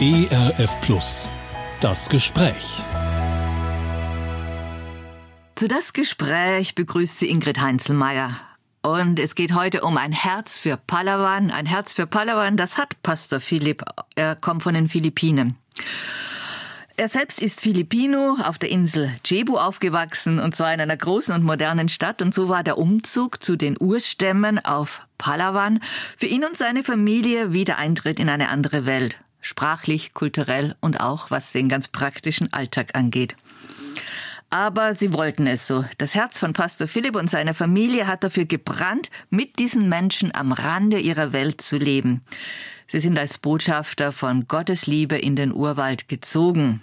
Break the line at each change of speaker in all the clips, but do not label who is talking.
ERF Plus. Das Gespräch.
Zu das Gespräch begrüßt sie Ingrid Heinzelmeier. Und es geht heute um ein Herz für Palawan. Ein Herz für Palawan, das hat Pastor Philipp. Er kommt von den Philippinen. Er selbst ist Filipino, auf der Insel Cebu aufgewachsen, und zwar in einer großen und modernen Stadt. Und so war der Umzug zu den Urstämmen auf Palawan für ihn und seine Familie wieder Eintritt in eine andere Welt. Sprachlich, kulturell und auch was den ganz praktischen Alltag angeht. Aber sie wollten es so. Das Herz von Pastor Philipp und seiner Familie hat dafür gebrannt, mit diesen Menschen am Rande ihrer Welt zu leben. Sie sind als Botschafter von Gottes Liebe in den Urwald gezogen.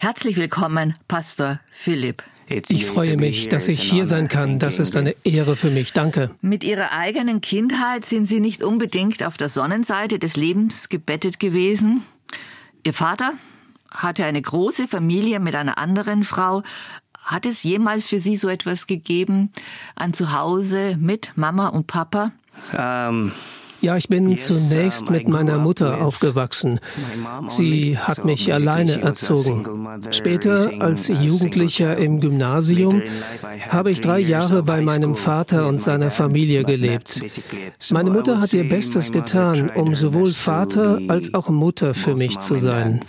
Herzlich willkommen, Pastor Philipp.
Ich freue mich, dass ich hier sein kann. Das ist eine Ehre für mich. Danke.
Mit Ihrer eigenen Kindheit sind Sie nicht unbedingt auf der Sonnenseite des Lebens gebettet gewesen. Ihr Vater hatte eine große Familie mit einer anderen Frau. Hat es jemals für Sie so etwas gegeben? Ein Zuhause mit Mama und Papa?
Um ja, ich bin zunächst mit meiner Mutter aufgewachsen. Sie hat mich alleine erzogen. Später, als Jugendlicher im Gymnasium, habe ich drei Jahre bei meinem Vater und seiner Familie gelebt. Meine Mutter hat ihr Bestes getan, um sowohl Vater als auch Mutter für mich zu sein.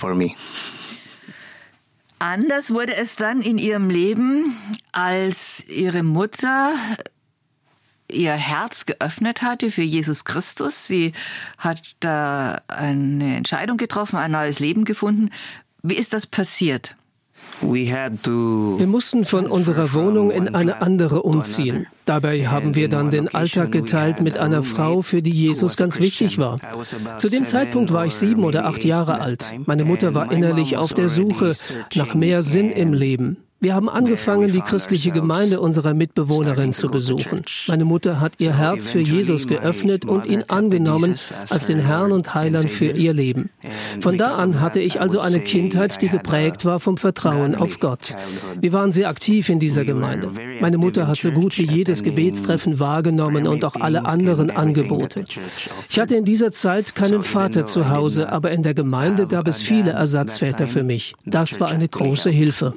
Anders wurde es dann in ihrem Leben, als ihre Mutter ihr Herz geöffnet hatte für Jesus Christus. Sie hat da eine Entscheidung getroffen, ein neues Leben gefunden. Wie ist das passiert?
Wir mussten von unserer Wohnung in eine andere umziehen. Dabei haben wir dann den Alltag geteilt mit einer Frau, für die Jesus ganz wichtig war. Zu dem Zeitpunkt war ich sieben oder acht Jahre alt. Meine Mutter war innerlich auf der Suche nach mehr Sinn im Leben. Wir haben angefangen, die christliche Gemeinde unserer Mitbewohnerin zu besuchen. Meine Mutter hat ihr Herz für Jesus geöffnet und ihn angenommen als den Herrn und Heiland für ihr Leben. Von da an hatte ich also eine Kindheit, die geprägt war vom Vertrauen auf Gott. Wir waren sehr aktiv in dieser Gemeinde. Meine Mutter hat so gut wie jedes Gebetstreffen wahrgenommen und auch alle anderen Angebote. Ich hatte in dieser Zeit keinen Vater zu Hause, aber in der Gemeinde gab es viele Ersatzväter für mich. Das war eine große Hilfe.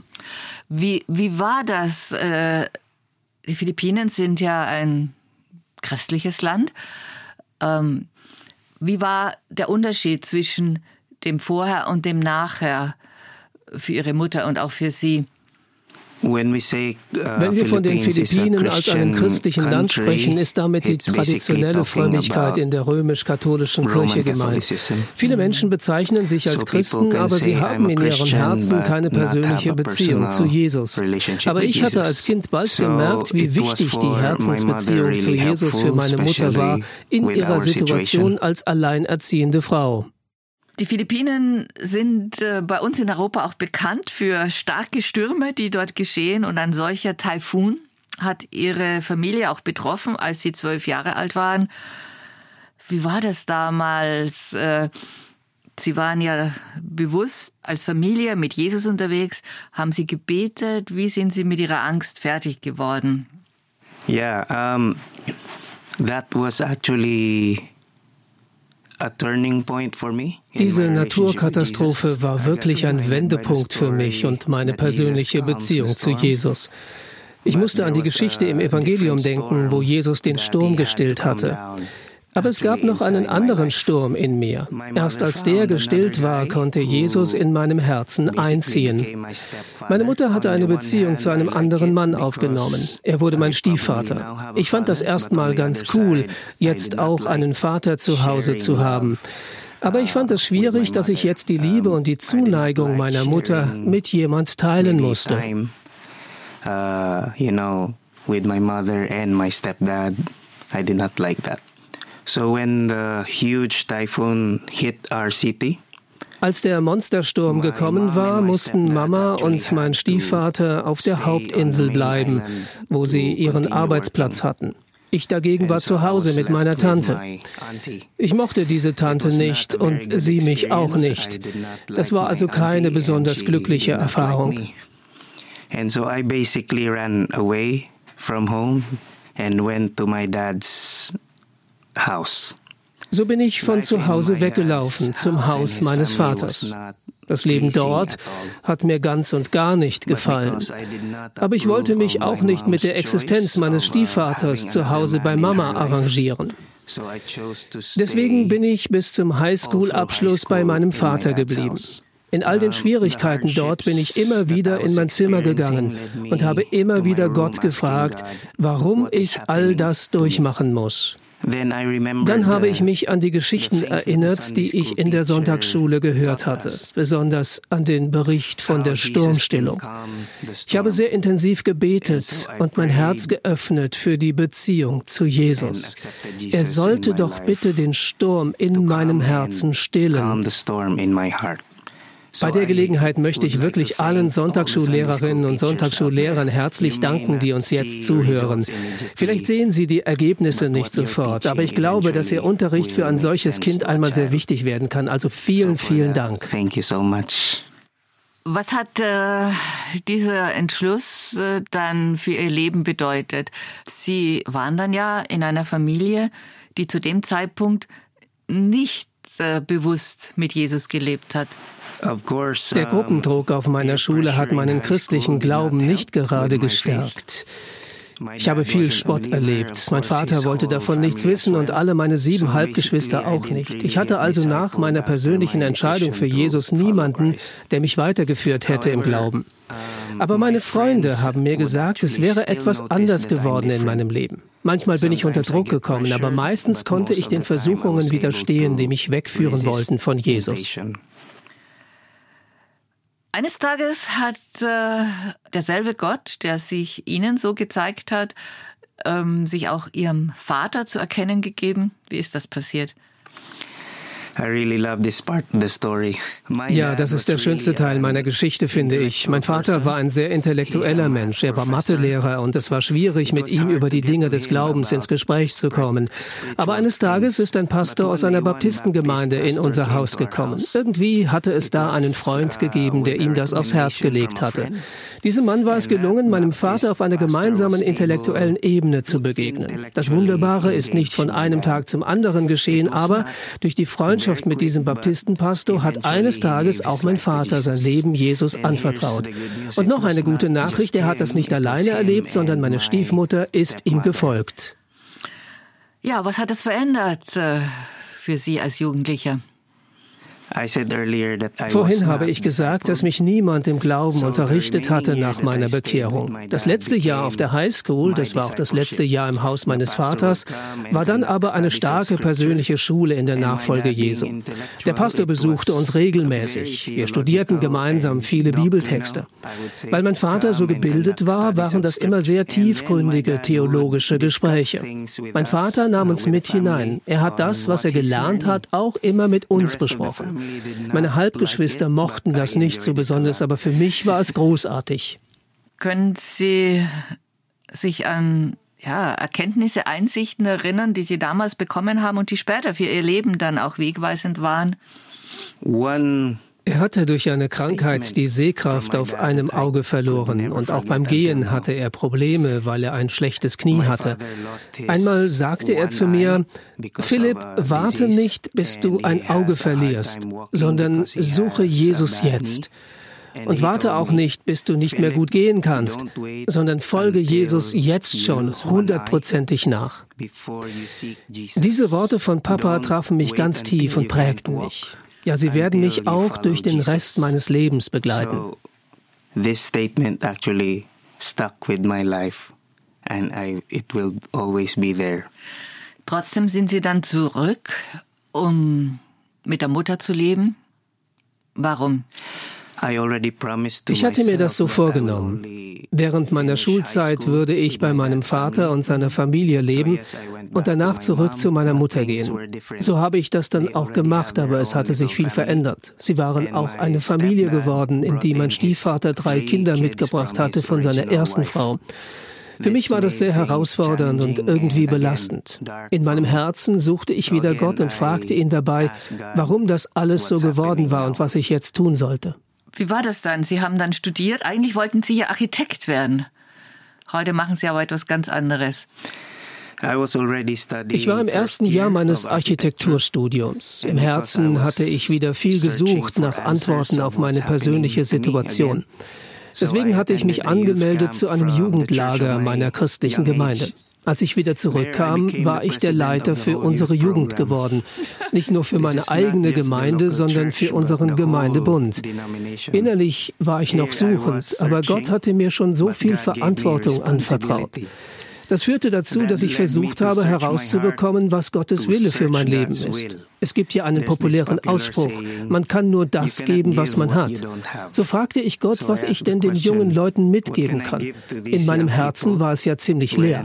Wie, wie war das? Äh, die Philippinen sind ja ein christliches Land. Ähm, wie war der Unterschied zwischen dem Vorher und dem Nachher für Ihre Mutter und auch für Sie?
Uh, Wenn wir von den Philippinen als einem christlichen Land sprechen, ist damit die traditionelle Frömmigkeit in der römisch-katholischen Kirche gemeint. Viele Menschen bezeichnen sich als Christen, aber sie haben in ihrem Herzen keine persönliche Beziehung zu Jesus. Aber ich hatte als Kind bald gemerkt, wie wichtig die Herzensbeziehung zu Jesus für meine Mutter war in ihrer Situation als alleinerziehende Frau.
Die Philippinen sind äh, bei uns in Europa auch bekannt für starke Stürme, die dort geschehen. Und ein solcher Taifun hat ihre Familie auch betroffen, als sie zwölf Jahre alt waren. Wie war das damals? Äh, sie waren ja bewusst als Familie mit Jesus unterwegs. Haben Sie gebetet? Wie sind Sie mit Ihrer Angst fertig geworden?
Ja, yeah, um, that was actually
diese Naturkatastrophe war wirklich ein Wendepunkt für mich und meine persönliche Beziehung zu Jesus. Ich musste an die Geschichte im Evangelium denken, wo Jesus den Sturm gestillt hatte. Aber es gab noch einen anderen Sturm in mir. Erst als der gestillt war, konnte Jesus in meinem Herzen einziehen. Meine Mutter hatte eine Beziehung zu einem anderen Mann aufgenommen. Er wurde mein Stiefvater. Ich fand das erstmal ganz cool, jetzt auch einen Vater zu Hause zu haben. Aber ich fand es schwierig, dass ich jetzt die Liebe und die Zuneigung meiner Mutter mit jemand teilen musste. Uh, you know, with my mother and my stepdad, I did not like that.
So when the huge typhoon hit our city,
als der Monstersturm gekommen war, mussten Mama und mein Stiefvater auf der Hauptinsel bleiben, wo sie ihren Arbeitsplatz hatten. Ich dagegen war zu Hause mit meiner Tante. Ich mochte diese Tante nicht und sie mich auch nicht. Das war also keine besonders glückliche Erfahrung.
And so I basically ran away from home and went to my dad's house.
So bin ich von zu Hause weggelaufen zum Haus meines Vaters. Das Leben dort hat mir ganz und gar nicht gefallen. Aber ich wollte mich auch nicht mit der Existenz meines Stiefvaters zu Hause bei Mama arrangieren. Deswegen bin ich bis zum Highschool-Abschluss bei meinem Vater geblieben. In all den Schwierigkeiten dort bin ich immer wieder in mein Zimmer gegangen und habe immer wieder Gott gefragt, warum ich all das durchmachen muss. Dann habe ich mich an die Geschichten erinnert, die ich in der Sonntagsschule gehört hatte, besonders an den Bericht von der Sturmstillung. Ich habe sehr intensiv gebetet und mein Herz geöffnet für die Beziehung zu Jesus. Er sollte doch bitte den Sturm in meinem Herzen stillen. Bei der Gelegenheit möchte ich wirklich allen Sonntagsschullehrerinnen und Sonntagsschullehrern herzlich danken, die uns jetzt zuhören. Vielleicht sehen Sie die Ergebnisse nicht sofort, aber ich glaube, dass Ihr Unterricht für ein solches Kind einmal sehr wichtig werden kann. Also vielen, vielen Dank.
Was hat äh, dieser Entschluss äh, dann für Ihr Leben bedeutet? Sie waren dann ja in einer Familie, die zu dem Zeitpunkt nicht äh, bewusst mit Jesus gelebt hat.
Der Gruppendruck auf meiner Schule hat meinen christlichen Glauben nicht gerade gestärkt. Ich habe viel Spott erlebt. Mein Vater wollte davon nichts wissen und alle meine sieben Halbgeschwister auch nicht. Ich hatte also nach meiner persönlichen Entscheidung für Jesus niemanden, der mich weitergeführt hätte im Glauben. Aber meine Freunde haben mir gesagt, es wäre etwas anders geworden in meinem Leben. Manchmal bin ich unter Druck gekommen, aber meistens konnte ich den Versuchungen widerstehen, die mich wegführen wollten von Jesus.
Eines Tages hat äh, derselbe Gott, der sich ihnen so gezeigt hat, ähm, sich auch ihrem Vater zu erkennen gegeben. Wie ist das passiert?
Ja, das ist der schönste Teil meiner Geschichte, finde ich. Mein Vater war ein sehr intellektueller Mensch. Er war Mathelehrer und es war schwierig, mit ihm über die Dinge des Glaubens ins Gespräch zu kommen. Aber eines Tages ist ein Pastor aus einer Baptistengemeinde in unser Haus gekommen. Irgendwie hatte es da einen Freund gegeben, der ihm das aufs Herz gelegt hatte. Diesem Mann war es gelungen, meinem Vater auf einer gemeinsamen intellektuellen Ebene zu begegnen. Das Wunderbare ist nicht von einem Tag zum anderen geschehen, aber durch die Freundschaft Freundschaft mit diesem Baptistenpastor hat eines Tages auch mein Vater sein Leben Jesus anvertraut. Und noch eine gute Nachricht, er hat das nicht alleine erlebt, sondern meine Stiefmutter ist ihm gefolgt.
Ja, was hat es verändert äh, für Sie als Jugendlicher?
Vorhin habe ich gesagt, dass mich niemand im Glauben unterrichtet hatte nach meiner Bekehrung. Das letzte Jahr auf der High School, das war auch das letzte Jahr im Haus meines Vaters, war dann aber eine starke persönliche Schule in der Nachfolge Jesu. Der Pastor besuchte uns regelmäßig. Wir studierten gemeinsam viele Bibeltexte. Weil mein Vater so gebildet war, waren das immer sehr tiefgründige theologische Gespräche. Mein Vater nahm uns mit hinein. Er hat das, was er gelernt hat, auch immer mit uns besprochen. Meine Halbgeschwister mochten das nicht so besonders, aber für mich war es großartig.
Können Sie sich an ja, Erkenntnisse, Einsichten erinnern, die Sie damals bekommen haben und die später für Ihr Leben dann auch wegweisend waren?
One er hatte durch eine Krankheit die Sehkraft auf einem Auge verloren und auch beim Gehen hatte er Probleme, weil er ein schlechtes Knie hatte. Einmal sagte er zu mir, Philipp, warte nicht, bis du ein Auge verlierst, sondern suche Jesus jetzt. Und warte auch nicht, bis du nicht mehr gut gehen kannst, sondern folge Jesus jetzt schon hundertprozentig nach. Diese Worte von Papa trafen mich ganz tief und prägten mich. Ja, sie werden mich auch durch den Rest meines Lebens begleiten. This statement actually stuck with my life
and I, it will always be there. Trotzdem sind Sie dann zurück, um mit der Mutter zu leben. Warum?
Ich hatte mir das so vorgenommen. Während meiner Schulzeit würde ich bei meinem Vater und seiner Familie leben und danach zurück zu meiner Mutter gehen. So habe ich das dann auch gemacht, aber es hatte sich viel verändert. Sie waren auch eine Familie geworden, in die mein Stiefvater drei Kinder mitgebracht hatte von seiner ersten Frau. Für mich war das sehr herausfordernd und irgendwie belastend. In meinem Herzen suchte ich wieder Gott und fragte ihn dabei, warum das alles so geworden war und was ich jetzt tun sollte.
Wie war das dann? Sie haben dann studiert. Eigentlich wollten Sie ja Architekt werden. Heute machen Sie aber etwas ganz anderes.
Ich war im ersten Jahr meines Architekturstudiums. Im Herzen hatte ich wieder viel gesucht nach Antworten auf meine persönliche Situation. Deswegen hatte ich mich angemeldet zu einem Jugendlager meiner christlichen Gemeinde. Als ich wieder zurückkam, war ich der Leiter für unsere Jugend geworden. Nicht nur für meine eigene Gemeinde, sondern für unseren Gemeindebund. Innerlich war ich noch suchend, aber Gott hatte mir schon so viel Verantwortung anvertraut. Das führte dazu, dass ich versucht habe herauszubekommen, was Gottes Wille für mein Leben ist. Es gibt hier einen populären Ausspruch, man kann nur das geben, was man hat. So fragte ich Gott, was ich denn den jungen Leuten mitgeben kann. In meinem Herzen war es ja ziemlich leer.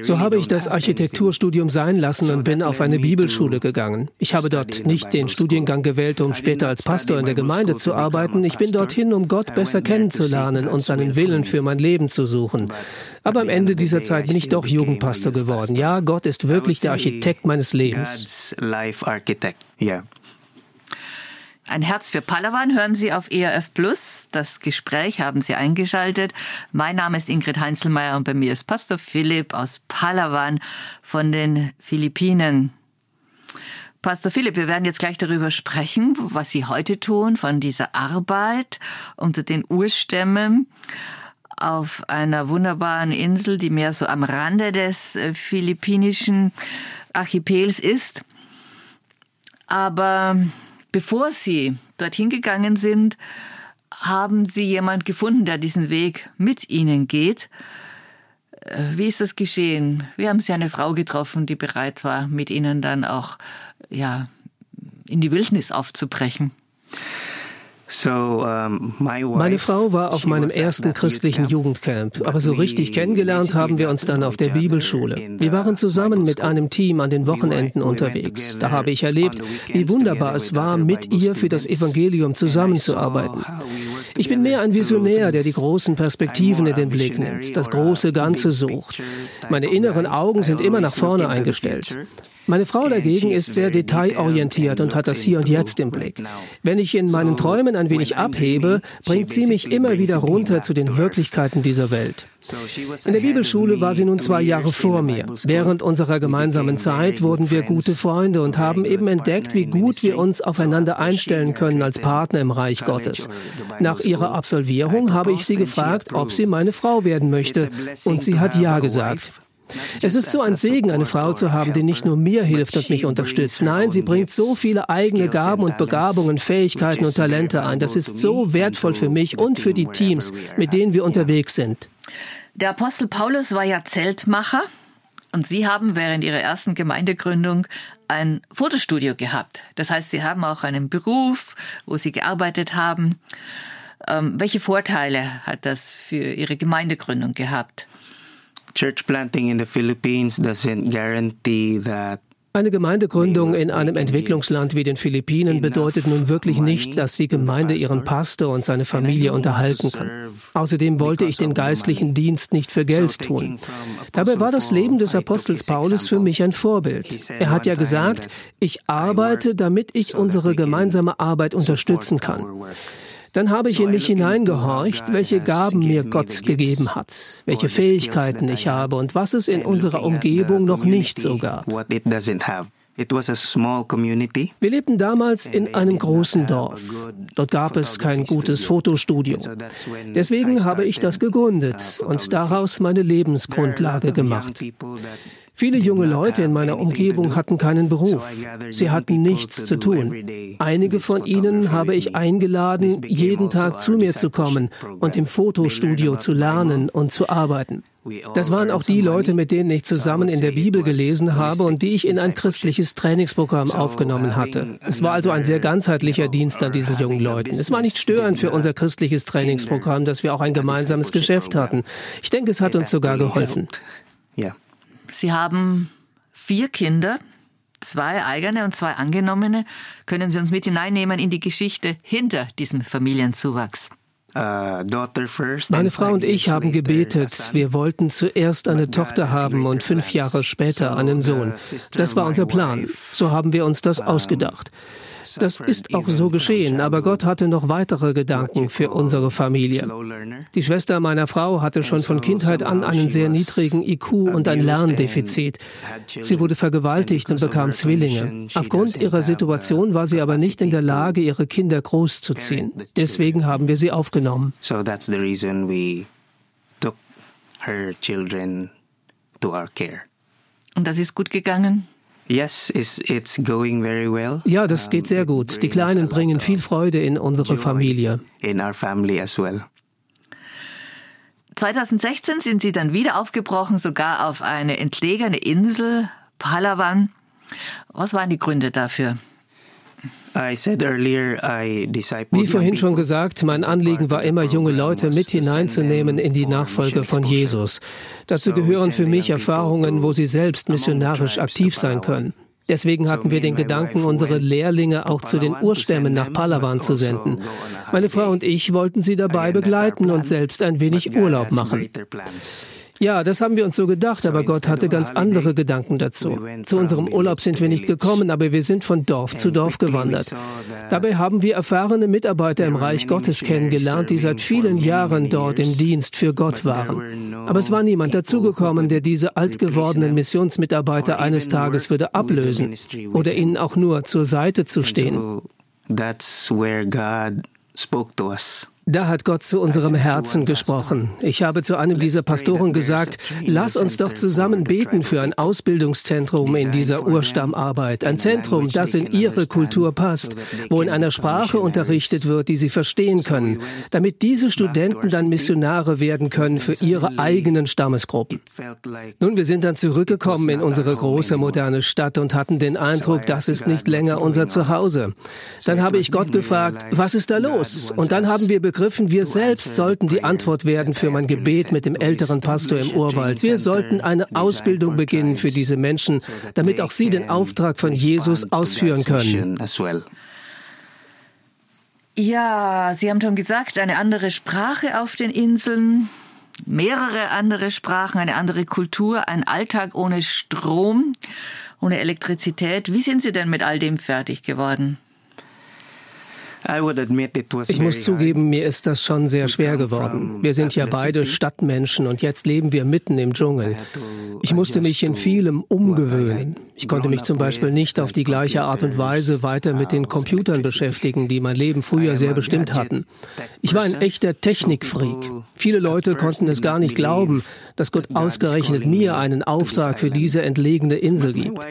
So habe ich das Architekturstudium sein lassen und bin auf eine Bibelschule gegangen. Ich habe dort nicht den Studiengang gewählt, um später als Pastor in der Gemeinde zu arbeiten. Ich bin dorthin, um Gott besser kennenzulernen und seinen Willen für mein Leben zu suchen. Aber am Ende dieser Zeit bin ich doch Jugendpastor geworden. Ja, Gott ist wirklich der Architekt meines Lebens.
Ein Herz für Palawan hören Sie auf ERF Plus. Das Gespräch haben Sie eingeschaltet. Mein Name ist Ingrid Heinzelmeier und bei mir ist Pastor Philipp aus Palawan von den Philippinen. Pastor Philipp, wir werden jetzt gleich darüber sprechen, was Sie heute tun, von dieser Arbeit unter den Urstämmen auf einer wunderbaren Insel, die mehr so am Rande des äh, philippinischen Archipels ist. Aber Bevor Sie dorthin gegangen sind, haben Sie jemand gefunden, der diesen Weg mit Ihnen geht. Äh, wie ist das geschehen? Wie haben Sie eine Frau getroffen, die bereit war, mit Ihnen dann auch ja, in die Wildnis aufzubrechen?
Meine Frau war auf meinem ersten christlichen Jugendcamp, aber so richtig kennengelernt haben wir uns dann auf der Bibelschule. Wir waren zusammen mit einem Team an den Wochenenden unterwegs. Da habe ich erlebt, wie wunderbar es war, mit ihr für das Evangelium zusammenzuarbeiten. Ich bin mehr ein Visionär, der die großen Perspektiven in den Blick nimmt, das große Ganze sucht. Meine inneren Augen sind immer nach vorne eingestellt. Meine Frau dagegen ist sehr detailorientiert und hat das Hier und Jetzt im Blick. Wenn ich in meinen Träumen ein wenig abhebe, bringt sie mich immer wieder runter zu den Wirklichkeiten dieser Welt. In der Bibelschule war sie nun zwei Jahre vor mir. Während unserer gemeinsamen Zeit wurden wir gute Freunde und haben eben entdeckt, wie gut wir uns aufeinander einstellen können als Partner im Reich Gottes. Nach ihrer Absolvierung habe ich sie gefragt, ob sie meine Frau werden möchte, und sie hat Ja gesagt. Es ist so ein Segen, eine Frau zu haben, die nicht nur mir hilft und mich unterstützt. Nein, sie bringt so viele eigene Gaben und Begabungen, Fähigkeiten und Talente ein. Das ist so wertvoll für mich und für die Teams, mit denen wir unterwegs sind.
Der Apostel Paulus war ja Zeltmacher und Sie haben während Ihrer ersten Gemeindegründung ein Fotostudio gehabt. Das heißt, Sie haben auch einen Beruf, wo Sie gearbeitet haben. Ähm, welche Vorteile hat das für Ihre Gemeindegründung gehabt?
Church planting in the Philippines doesn't guarantee that
eine Gemeindegründung in einem Entwicklungsland wie den Philippinen bedeutet nun wirklich nicht, dass die Gemeinde ihren Pastor und seine Familie unterhalten kann. Außerdem wollte ich den geistlichen Dienst nicht für Geld tun. Dabei war das Leben des Apostels Paulus für mich ein Vorbild. Er hat ja gesagt, ich arbeite, damit ich unsere gemeinsame Arbeit unterstützen kann. Dann habe ich in mich hineingehorcht, welche Gaben mir Gott gegeben hat, welche Fähigkeiten ich habe und was es in unserer Umgebung noch nicht so gab. Wir lebten damals in einem großen Dorf. Dort gab es kein gutes Fotostudio. Deswegen habe ich das gegründet und daraus meine Lebensgrundlage gemacht. Viele junge Leute in meiner Umgebung hatten keinen Beruf. Sie hatten nichts zu tun. Einige von ihnen habe ich eingeladen, jeden Tag zu mir zu kommen und im Fotostudio zu lernen und zu arbeiten. Das waren auch die Leute, mit denen ich zusammen in der Bibel gelesen habe und die ich in ein christliches Trainingsprogramm aufgenommen hatte. Es war also ein sehr ganzheitlicher Dienst an diesen jungen Leuten. Es war nicht störend für unser christliches Trainingsprogramm, dass wir auch ein gemeinsames Geschäft hatten. Ich denke, es hat uns sogar geholfen.
Ja. Sie haben vier Kinder, zwei eigene und zwei angenommene. Können Sie uns mit hineinnehmen in die Geschichte hinter diesem Familienzuwachs?
Meine Frau und ich haben gebetet. Wir wollten zuerst eine Tochter haben und fünf Jahre später einen Sohn. Das war unser Plan. So haben wir uns das ausgedacht. Das ist auch so geschehen, aber Gott hatte noch weitere Gedanken für unsere Familie. Die Schwester meiner Frau hatte schon von Kindheit an einen sehr niedrigen IQ und ein Lerndefizit. Sie wurde vergewaltigt und bekam Zwillinge. Aufgrund ihrer Situation war sie aber nicht in der Lage, ihre Kinder großzuziehen. Deswegen haben wir sie aufgenommen. So that's the reason we took
her children to our care. Und das ist gut gegangen?
Yes, it's, it's going very well.
Ja, das geht sehr gut. Die Kleinen bringen viel Freude in unsere Familie.
In our family as well.
2016 sind sie dann wieder aufgebrochen, sogar auf eine entlegene Insel, Palawan. Was waren die Gründe dafür?
Wie vorhin schon gesagt, mein Anliegen war immer, junge Leute mit hineinzunehmen in die Nachfolge von Jesus. Dazu gehören für mich Erfahrungen, wo sie selbst missionarisch aktiv sein können. Deswegen hatten wir den Gedanken, unsere Lehrlinge auch zu den Urstämmen nach Palawan zu senden. Meine Frau und ich wollten sie dabei begleiten und selbst ein wenig Urlaub machen. Ja, das haben wir uns so gedacht, aber Gott hatte ganz andere Gedanken dazu. Zu unserem Urlaub sind wir nicht gekommen, aber wir sind von Dorf zu Dorf gewandert. Dabei haben wir erfahrene Mitarbeiter im Reich Gottes kennengelernt, die seit vielen Jahren dort im Dienst für Gott waren. Aber es war niemand dazugekommen, der diese alt gewordenen Missionsmitarbeiter eines Tages würde ablösen oder ihnen auch nur zur Seite zu stehen.
That's where God spoke to us.
Da hat Gott zu unserem Herzen gesprochen. Ich habe zu einem dieser Pastoren gesagt, lass uns doch zusammen beten für ein Ausbildungszentrum in dieser Urstammarbeit. Ein Zentrum, das in ihre Kultur passt, wo in einer Sprache unterrichtet wird, die sie verstehen können, damit diese Studenten dann Missionare werden können für ihre eigenen Stammesgruppen. Nun, wir sind dann zurückgekommen in unsere große moderne Stadt und hatten den Eindruck, das ist nicht länger unser Zuhause. Dann habe ich Gott gefragt, was ist da los? Und dann haben wir begriffen, wir selbst sollten die Antwort werden für mein Gebet mit dem älteren Pastor im Urwald. Wir sollten eine Ausbildung beginnen für diese Menschen, damit auch sie den Auftrag von Jesus ausführen können.
Ja, Sie haben schon gesagt, eine andere Sprache auf den Inseln, mehrere andere Sprachen, eine andere Kultur, ein Alltag ohne Strom, ohne Elektrizität. Wie sind Sie denn mit all dem fertig geworden?
Ich muss zugeben, mir ist das schon sehr schwer geworden. Wir sind ja beide Stadtmenschen und jetzt leben wir mitten im Dschungel. Ich musste mich in vielem umgewöhnen. Ich konnte mich zum Beispiel nicht auf die gleiche Art und Weise weiter mit den Computern beschäftigen, die mein Leben früher sehr bestimmt hatten. Ich war ein echter Technikfreak. Viele Leute konnten es gar nicht glauben, dass Gott ausgerechnet mir einen Auftrag für diese entlegene Insel gibt.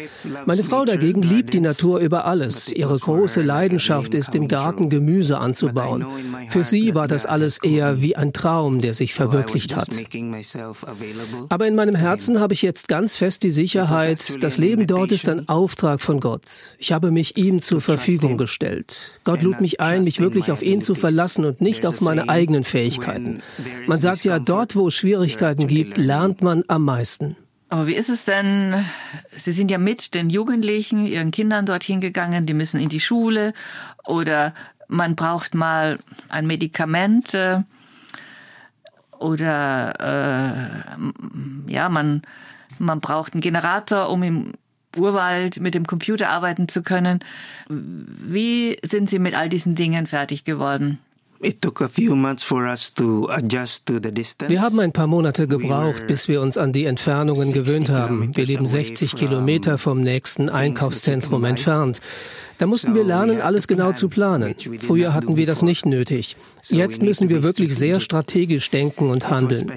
Meine Frau dagegen liebt die Natur über alles. Ihre große Leidenschaft ist im Garten Gemüse anzubauen. Für sie war das alles eher wie ein Traum, der sich verwirklicht hat. Aber in meinem Herzen habe ich jetzt ganz fest die Sicherheit, das Leben dort ist ein Auftrag von Gott. Ich habe mich ihm zur Verfügung gestellt. Gott lud mich ein, mich wirklich auf ihn zu verlassen und nicht auf meine eigenen Fähigkeiten. Man sagt ja, dort, wo es Schwierigkeiten gibt, lernt man am meisten.
Aber wie ist es denn? Sie sind ja mit den Jugendlichen, ihren Kindern dorthin gegangen, die müssen in die Schule oder man braucht mal ein Medikament äh, oder äh, ja, man, man braucht einen Generator, um im Urwald mit dem Computer arbeiten zu können. Wie sind Sie mit all diesen Dingen fertig geworden?
Wir haben ein paar Monate gebraucht, bis wir uns an die Entfernungen gewöhnt haben. Wir leben 60 Kilometer vom nächsten Einkaufszentrum entfernt. Da mussten wir lernen, alles genau zu planen. Früher hatten wir das nicht nötig. Jetzt müssen wir wirklich sehr strategisch denken und handeln.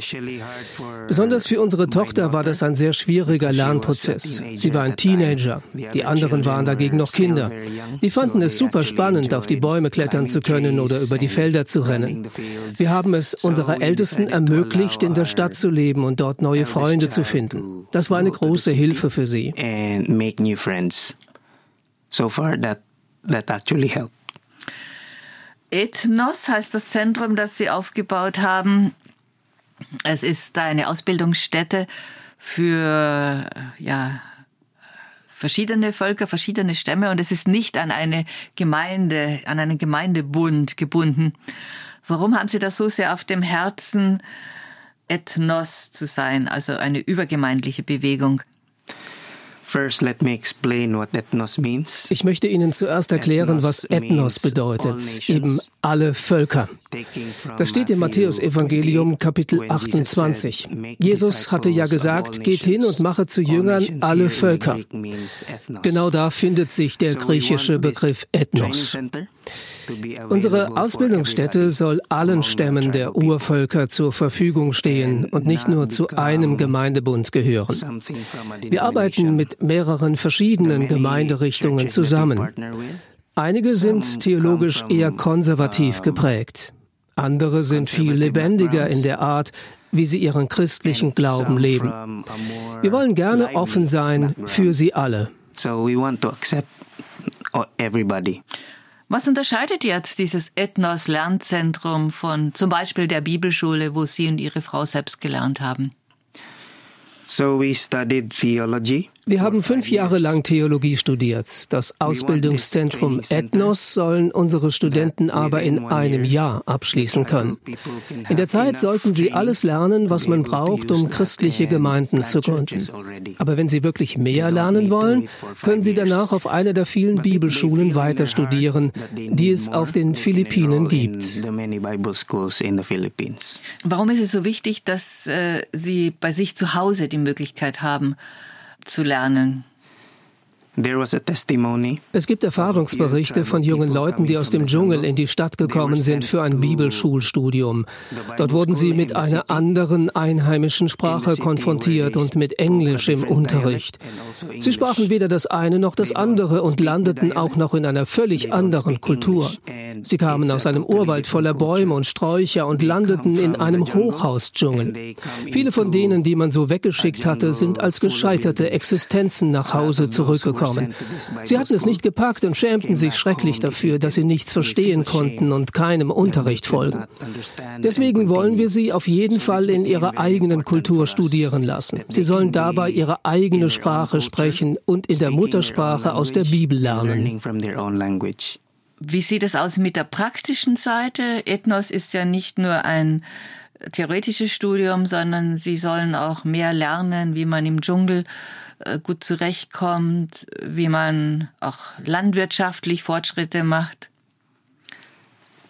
Besonders für unsere Tochter war das ein sehr schwieriger Lernprozess. Sie war ein Teenager. Die anderen waren dagegen noch Kinder. Die fanden es super spannend, auf die Bäume klettern zu können oder über die Felder zu rennen. Wir haben es unserer Ältesten ermöglicht, in der Stadt zu leben und dort neue Freunde zu finden. Das war eine große Hilfe für sie
so far that that actually helped.
Ethnos heißt das Zentrum, das Sie aufgebaut haben. Es ist eine Ausbildungsstätte für ja verschiedene Völker, verschiedene Stämme und es ist nicht an eine Gemeinde, an einen Gemeindebund gebunden. Warum haben Sie das so sehr auf dem Herzen, Ethnos zu sein, also eine übergemeindliche Bewegung?
Ich möchte Ihnen zuerst erklären, was Ethnos bedeutet, eben alle Völker. Das steht im Matthäusevangelium Kapitel 28. Jesus hatte ja gesagt, geht hin und mache zu Jüngern alle Völker. Genau da findet sich der griechische Begriff Ethnos. Unsere Ausbildungsstätte soll allen Stämmen der Urvölker zur Verfügung stehen und nicht nur zu einem Gemeindebund gehören. Wir arbeiten mit mehreren verschiedenen Gemeinderichtungen zusammen. Einige sind theologisch eher konservativ geprägt. Andere sind viel lebendiger in der Art, wie sie ihren christlichen Glauben leben. Wir wollen gerne offen sein für sie alle. So we want to accept
everybody. Was unterscheidet jetzt dieses Ethnos-Lernzentrum von zum Beispiel der Bibelschule, wo Sie und Ihre Frau selbst gelernt haben?
So we studied theology. Wir haben fünf Jahre lang Theologie studiert. Das Ausbildungszentrum Ethnos sollen unsere Studenten aber in einem Jahr abschließen können. In der Zeit sollten sie alles lernen, was man braucht, um christliche Gemeinden zu gründen. Aber wenn sie wirklich mehr lernen wollen, können sie danach auf einer der vielen Bibelschulen weiter studieren, die es auf den Philippinen gibt.
Warum ist es so wichtig, dass äh, Sie bei sich zu Hause die Möglichkeit haben, zu lernen.
Es gibt Erfahrungsberichte von jungen Leuten, die aus dem Dschungel in die Stadt gekommen sind für ein Bibelschulstudium. Dort wurden sie mit einer anderen einheimischen Sprache konfrontiert und mit Englisch im Unterricht. Sie sprachen weder das eine noch das andere und landeten auch noch in einer völlig anderen Kultur. Sie kamen aus einem Urwald voller Bäume und Sträucher und landeten in einem Hochhausdschungel. Viele von denen, die man so weggeschickt hatte, sind als gescheiterte Existenzen nach Hause zurückgekommen. Sie hatten es nicht gepackt und schämten sich schrecklich dafür, dass sie nichts verstehen konnten und keinem Unterricht folgen. Deswegen wollen wir sie auf jeden Fall in ihrer eigenen Kultur studieren lassen. Sie sollen dabei ihre eigene Sprache sprechen und in der Muttersprache aus der Bibel lernen.
Wie sieht es aus mit der praktischen Seite? Ethnos ist ja nicht nur ein theoretisches Studium, sondern sie sollen auch mehr lernen, wie man im Dschungel äh, gut zurechtkommt, wie man auch landwirtschaftlich Fortschritte macht.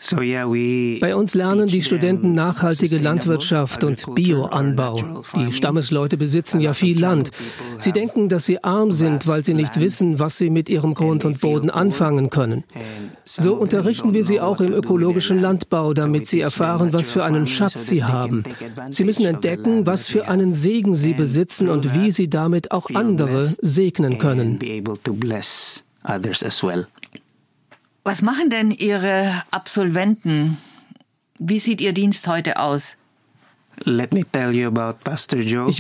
Bei uns lernen die Studenten nachhaltige Landwirtschaft und Bioanbau. Die Stammesleute besitzen ja viel Land. Sie denken, dass sie arm sind, weil sie nicht wissen, was sie mit ihrem Grund und Boden anfangen können. So unterrichten wir sie auch im ökologischen Landbau, damit sie erfahren, was für einen Schatz sie haben. Sie müssen entdecken, was für einen Segen sie besitzen und wie sie damit auch andere segnen können.
Was machen denn Ihre Absolventen? Wie sieht Ihr Dienst heute aus?
Ich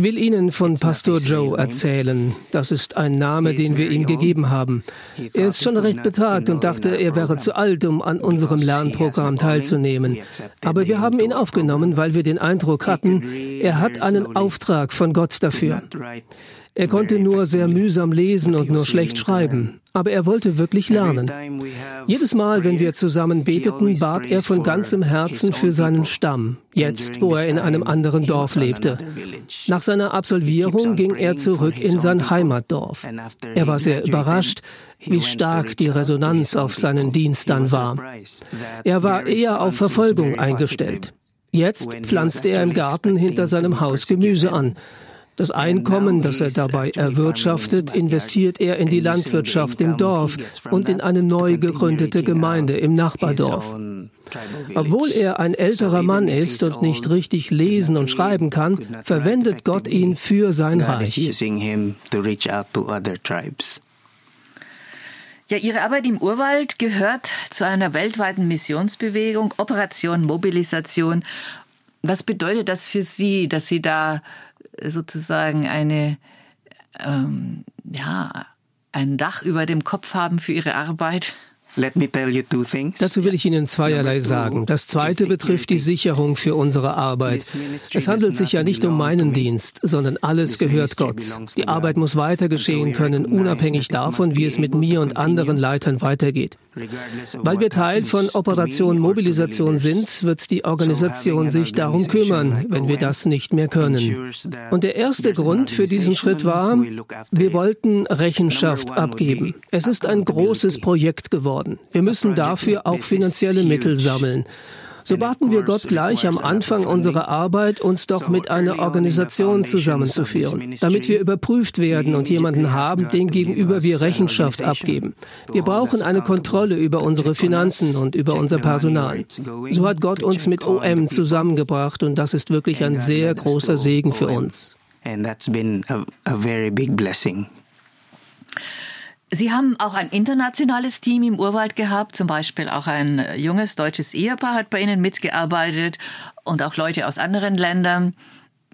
will Ihnen von Pastor Joe erzählen. Das ist ein Name, den wir ihm gegeben haben. Er ist schon recht betagt und dachte, er wäre zu alt, um an unserem Lernprogramm teilzunehmen. Aber wir haben ihn aufgenommen, weil wir den Eindruck hatten, er hat einen Auftrag von Gott dafür. Er konnte nur sehr mühsam lesen und nur schlecht schreiben, aber er wollte wirklich lernen. Jedes Mal, wenn wir zusammen beteten, bat er von ganzem Herzen für seinen Stamm, jetzt wo er in einem anderen Dorf lebte. Nach seiner Absolvierung ging er zurück in sein Heimatdorf. Er war sehr überrascht, wie stark die Resonanz auf seinen Dienst dann war. Er war eher auf Verfolgung eingestellt. Jetzt pflanzte er im Garten hinter seinem Haus Gemüse an. Das Einkommen, das er dabei erwirtschaftet, investiert er in die Landwirtschaft im Dorf und in eine neu gegründete Gemeinde im Nachbardorf. Obwohl er ein älterer Mann ist und nicht richtig lesen und schreiben kann, verwendet Gott ihn für sein Reich.
Ja, Ihre Arbeit im Urwald gehört zu einer weltweiten Missionsbewegung, Operation Mobilisation. Was bedeutet das für Sie, dass Sie da sozusagen eine, ähm, ja, ein Dach über dem Kopf haben für ihre Arbeit?
Dazu will ich Ihnen zweierlei sagen. Das zweite betrifft die Sicherung für unsere Arbeit. Es handelt sich ja nicht um meinen Dienst, sondern alles gehört Gott. Die Arbeit muss weiter geschehen können, unabhängig davon, wie es mit mir und anderen Leitern weitergeht. Weil wir Teil von Operation Mobilisation sind, wird die Organisation sich darum kümmern, wenn wir das nicht mehr können. Und der erste Grund für diesen Schritt war, wir wollten Rechenschaft abgeben. Es ist ein großes Projekt geworden. Wir müssen dafür auch finanzielle Mittel sammeln. So baten wir Gott gleich am Anfang unserer Arbeit, uns doch mit einer Organisation zusammenzuführen, damit wir überprüft werden und jemanden haben, dem gegenüber wir Rechenschaft abgeben. Wir brauchen eine Kontrolle über unsere Finanzen und über unser Personal. So hat Gott uns mit OM zusammengebracht und das ist wirklich ein sehr großer Segen für uns. And that's been a, a very big blessing.
Sie haben auch ein internationales Team im Urwald gehabt, zum Beispiel auch ein junges deutsches Ehepaar hat bei Ihnen mitgearbeitet und auch Leute aus anderen Ländern.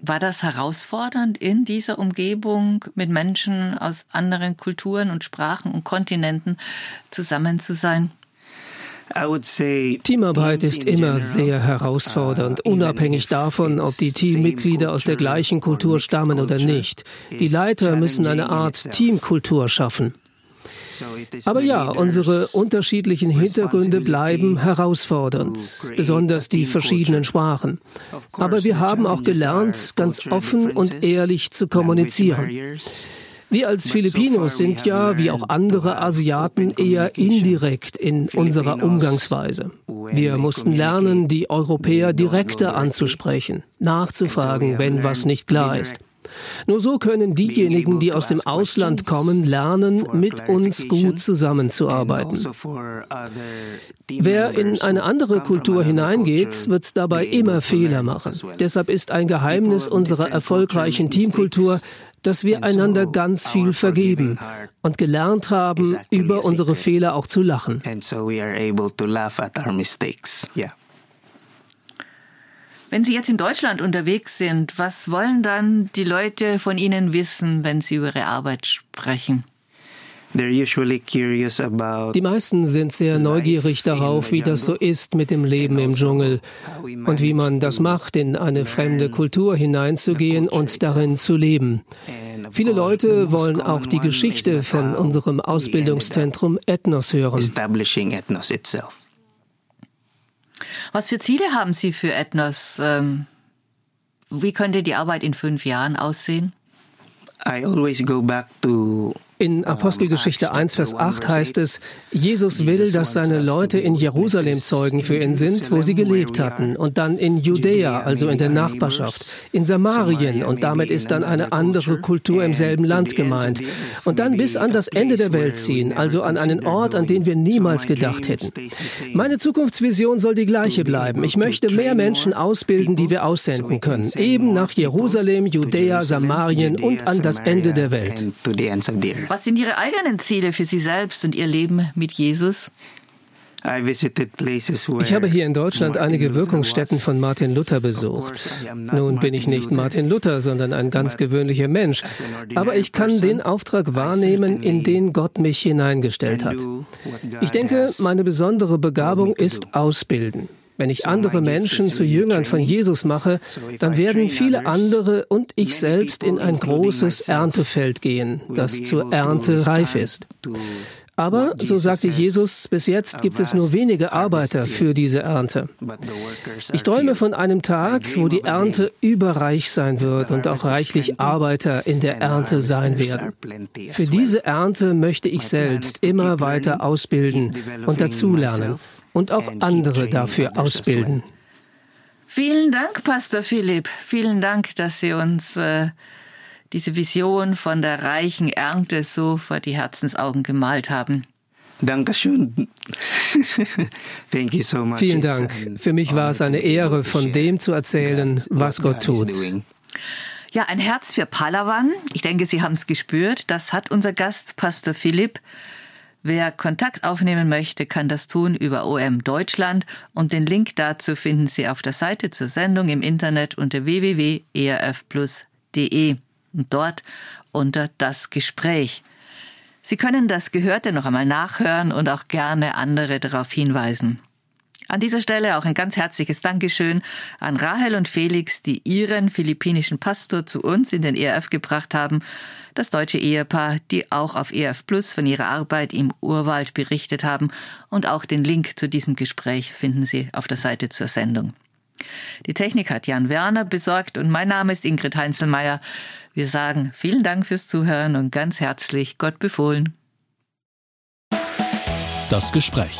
War das herausfordernd, in dieser Umgebung mit Menschen aus anderen Kulturen und Sprachen und Kontinenten zusammen zu sein?
Teamarbeit ist immer sehr herausfordernd, uh, unabhängig davon, ob die Teammitglieder aus der gleichen Kultur stammen oder nicht. Die Leiter müssen eine Art Teamkultur schaffen. Aber ja, unsere unterschiedlichen Hintergründe bleiben herausfordernd, besonders die verschiedenen Sprachen. Aber wir haben auch gelernt, ganz offen und ehrlich zu kommunizieren. Wir als Filipinos sind ja, wie auch andere Asiaten, eher indirekt in unserer Umgangsweise. Wir mussten lernen, die Europäer direkter anzusprechen, nachzufragen, wenn was nicht klar ist. Nur so können diejenigen, die aus dem Ausland kommen, lernen, mit uns gut zusammenzuarbeiten. Wer in eine andere Kultur hineingeht, wird dabei immer Fehler machen. Deshalb ist ein Geheimnis unserer erfolgreichen Teamkultur, dass wir einander ganz viel vergeben und gelernt haben, über unsere Fehler auch zu lachen.
Wenn Sie jetzt in Deutschland unterwegs sind, was wollen dann die Leute von Ihnen wissen, wenn Sie über Ihre Arbeit sprechen?
Die meisten sind sehr neugierig darauf, wie das so ist mit dem Leben im also Dschungel und wie man das macht, in eine fremde Kultur hineinzugehen und darin zu leben. Viele Leute wollen auch die Geschichte von unserem Ausbildungszentrum Ethnos hören.
Was für Ziele haben Sie für Ethnos? Ähm, wie könnte die Arbeit in fünf Jahren aussehen?
I always go back to in Apostelgeschichte 1, Vers 8 heißt es, Jesus will, dass seine Leute in Jerusalem Zeugen für ihn sind, wo sie gelebt hatten, und dann in Judäa, also in der Nachbarschaft, in Samarien, und damit ist dann eine andere Kultur im selben Land gemeint, und dann bis an das Ende der Welt ziehen, also an einen Ort, an den wir niemals gedacht hätten. Meine Zukunftsvision soll die gleiche bleiben. Ich möchte mehr Menschen ausbilden, die wir aussenden können, eben nach Jerusalem, Judäa, Samarien und an das Ende der Welt.
Was sind Ihre eigenen Ziele für Sie selbst und Ihr Leben mit Jesus?
Ich habe hier in Deutschland einige Wirkungsstätten von Martin Luther besucht. Nun bin ich nicht Martin Luther, sondern ein ganz gewöhnlicher Mensch. Aber ich kann den Auftrag wahrnehmen, in den Gott mich hineingestellt hat. Ich denke, meine besondere Begabung ist Ausbilden. Wenn ich andere Menschen zu Jüngern von Jesus mache, dann werden viele andere und ich selbst in ein großes Erntefeld gehen, das zur Ernte reif ist. Aber, so sagte Jesus, bis jetzt gibt es nur wenige Arbeiter für diese Ernte. Ich träume von einem Tag, wo die Ernte überreich sein wird und auch reichlich Arbeiter in der Ernte sein werden. Für diese Ernte möchte ich selbst immer weiter ausbilden und dazulernen und auch andere dafür ausbilden.
Vielen Dank, Pastor Philipp. Vielen Dank, dass Sie uns äh, diese Vision von der reichen Ernte so vor die Herzensaugen gemalt haben.
Dankeschön.
Thank you so much. Vielen Dank. Für mich war es eine Ehre, von dem zu erzählen, was Gott tut.
Ja, ein Herz für Palawan. Ich denke, Sie haben es gespürt. Das hat unser Gast, Pastor Philipp. Wer Kontakt aufnehmen möchte, kann das tun über OM Deutschland und den Link dazu finden Sie auf der Seite zur Sendung im Internet unter www.erfplus.de und dort unter das Gespräch. Sie können das Gehörte noch einmal nachhören und auch gerne andere darauf hinweisen. An dieser Stelle auch ein ganz herzliches Dankeschön an Rahel und Felix, die ihren philippinischen Pastor zu uns in den ERF gebracht haben, das deutsche Ehepaar, die auch auf ERF Plus von ihrer Arbeit im Urwald berichtet haben und auch den Link zu diesem Gespräch finden Sie auf der Seite zur Sendung. Die Technik hat Jan Werner besorgt und mein Name ist Ingrid Heinzelmeier. Wir sagen vielen Dank fürs Zuhören und ganz herzlich Gott befohlen.
Das Gespräch.